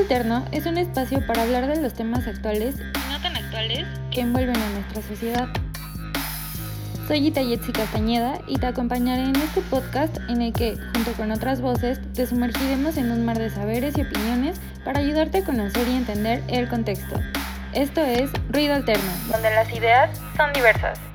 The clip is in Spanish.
Alterno es un espacio para hablar de los temas actuales y no tan actuales que envuelven a nuestra sociedad. Soy Itayetsi Castañeda y te acompañaré en este podcast en el que, junto con otras voces, te sumergiremos en un mar de saberes y opiniones para ayudarte a conocer y entender el contexto. Esto es Ruido Alterno, donde las ideas son diversas.